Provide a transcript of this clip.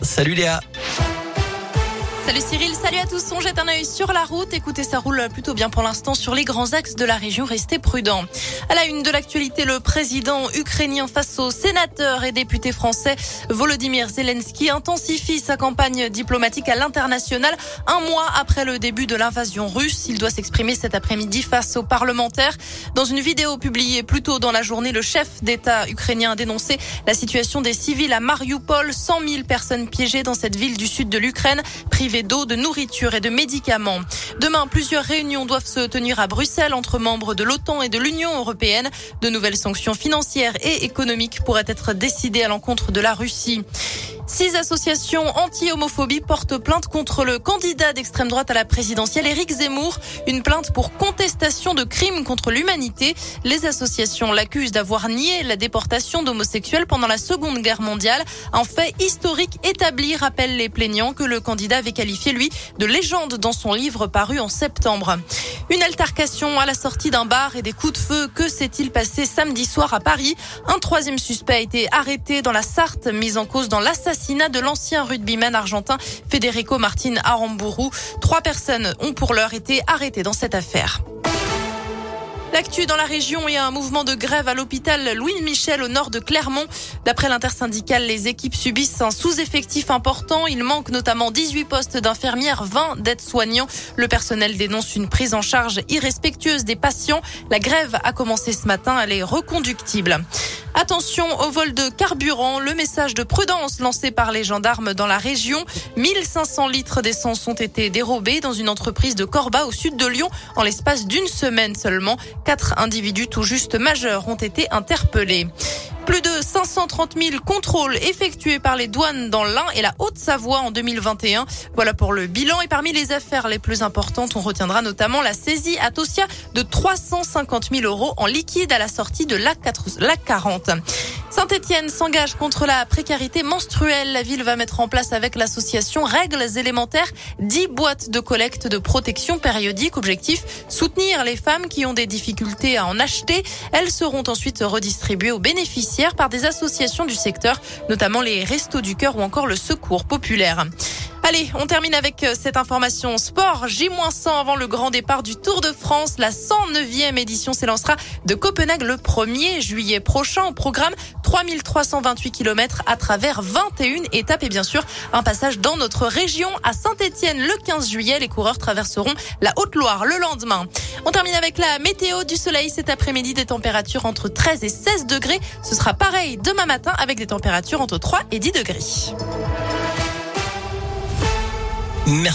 Salut Léa. Salut Cyril, salut à tous. On jette un œil sur la route. Écoutez, ça roule plutôt bien pour l'instant sur les grands axes de la région. Restez prudents. À la une de l'actualité, le président ukrainien face aux sénateurs et députés français, Volodymyr Zelensky intensifie sa campagne diplomatique à l'international un mois après le début de l'invasion russe. Il doit s'exprimer cet après-midi face aux parlementaires. Dans une vidéo publiée plus tôt dans la journée, le chef d'État ukrainien a dénoncé la situation des civils à Mariupol. 100 000 personnes piégées dans cette ville du sud de l'Ukraine, privées d'eau, de nourriture et de médicaments. Demain, plusieurs réunions doivent se tenir à Bruxelles entre membres de l'OTAN et de l'Union européenne. De nouvelles sanctions financières et économiques pourraient être décidées à l'encontre de la Russie. Six associations anti-homophobie portent plainte contre le candidat d'extrême droite à la présidentielle, Éric Zemmour. Une plainte pour contestation de crimes contre l'humanité. Les associations l'accusent d'avoir nié la déportation d'homosexuels pendant la Seconde Guerre mondiale. Un fait historique établi, rappellent les plaignants, que le candidat avait qualifié, lui, de légende dans son livre paru en septembre. Une altercation à la sortie d'un bar et des coups de feu. Que s'est-il passé samedi soir à Paris? Un troisième suspect a été arrêté dans la Sarthe, mis en cause dans l'assassinat de l'ancien rugbyman argentin Federico Martin Aramburu. Trois personnes ont pour l'heure été arrêtées dans cette affaire. L'actu dans la région et un mouvement de grève à l'hôpital Louis Michel au nord de Clermont. D'après l'intersyndicale, les équipes subissent un sous-effectif important. Il manque notamment 18 postes d'infirmières, 20 d'aides-soignants. Le personnel dénonce une prise en charge irrespectueuse des patients. La grève a commencé ce matin. Elle est reconductible. Attention au vol de carburant. Le message de prudence lancé par les gendarmes dans la région. 1500 litres d'essence ont été dérobés dans une entreprise de Corba au sud de Lyon en l'espace d'une semaine seulement. Quatre individus tout juste majeurs ont été interpellés. Plus de 530 000 contrôles effectués par les douanes dans l'Ain et la Haute-Savoie en 2021. Voilà pour le bilan. Et parmi les affaires les plus importantes, on retiendra notamment la saisie à Tosia de 350 000 euros en liquide à la sortie de l'AC 40. Saint-Etienne s'engage contre la précarité menstruelle. La ville va mettre en place avec l'association Règles élémentaires 10 boîtes de collecte de protection périodique. Objectif, soutenir les femmes qui ont des difficultés à en acheter. Elles seront ensuite redistribuées aux bénéficiaires par des associations du secteur, notamment les Restos du Cœur ou encore le Secours Populaire. Allez, on termine avec euh, cette information sport. J-100 avant le grand départ du Tour de France. La 109e édition s'élancera de Copenhague le 1er juillet prochain. Au programme, 3328 km à travers 21 étapes et bien sûr un passage dans notre région à Saint-Etienne le 15 juillet. Les coureurs traverseront la Haute-Loire le lendemain. On termine avec la météo du soleil cet après-midi des températures entre 13 et 16 degrés. Ce sera pareil demain matin avec des températures entre 3 et 10 degrés. Merci.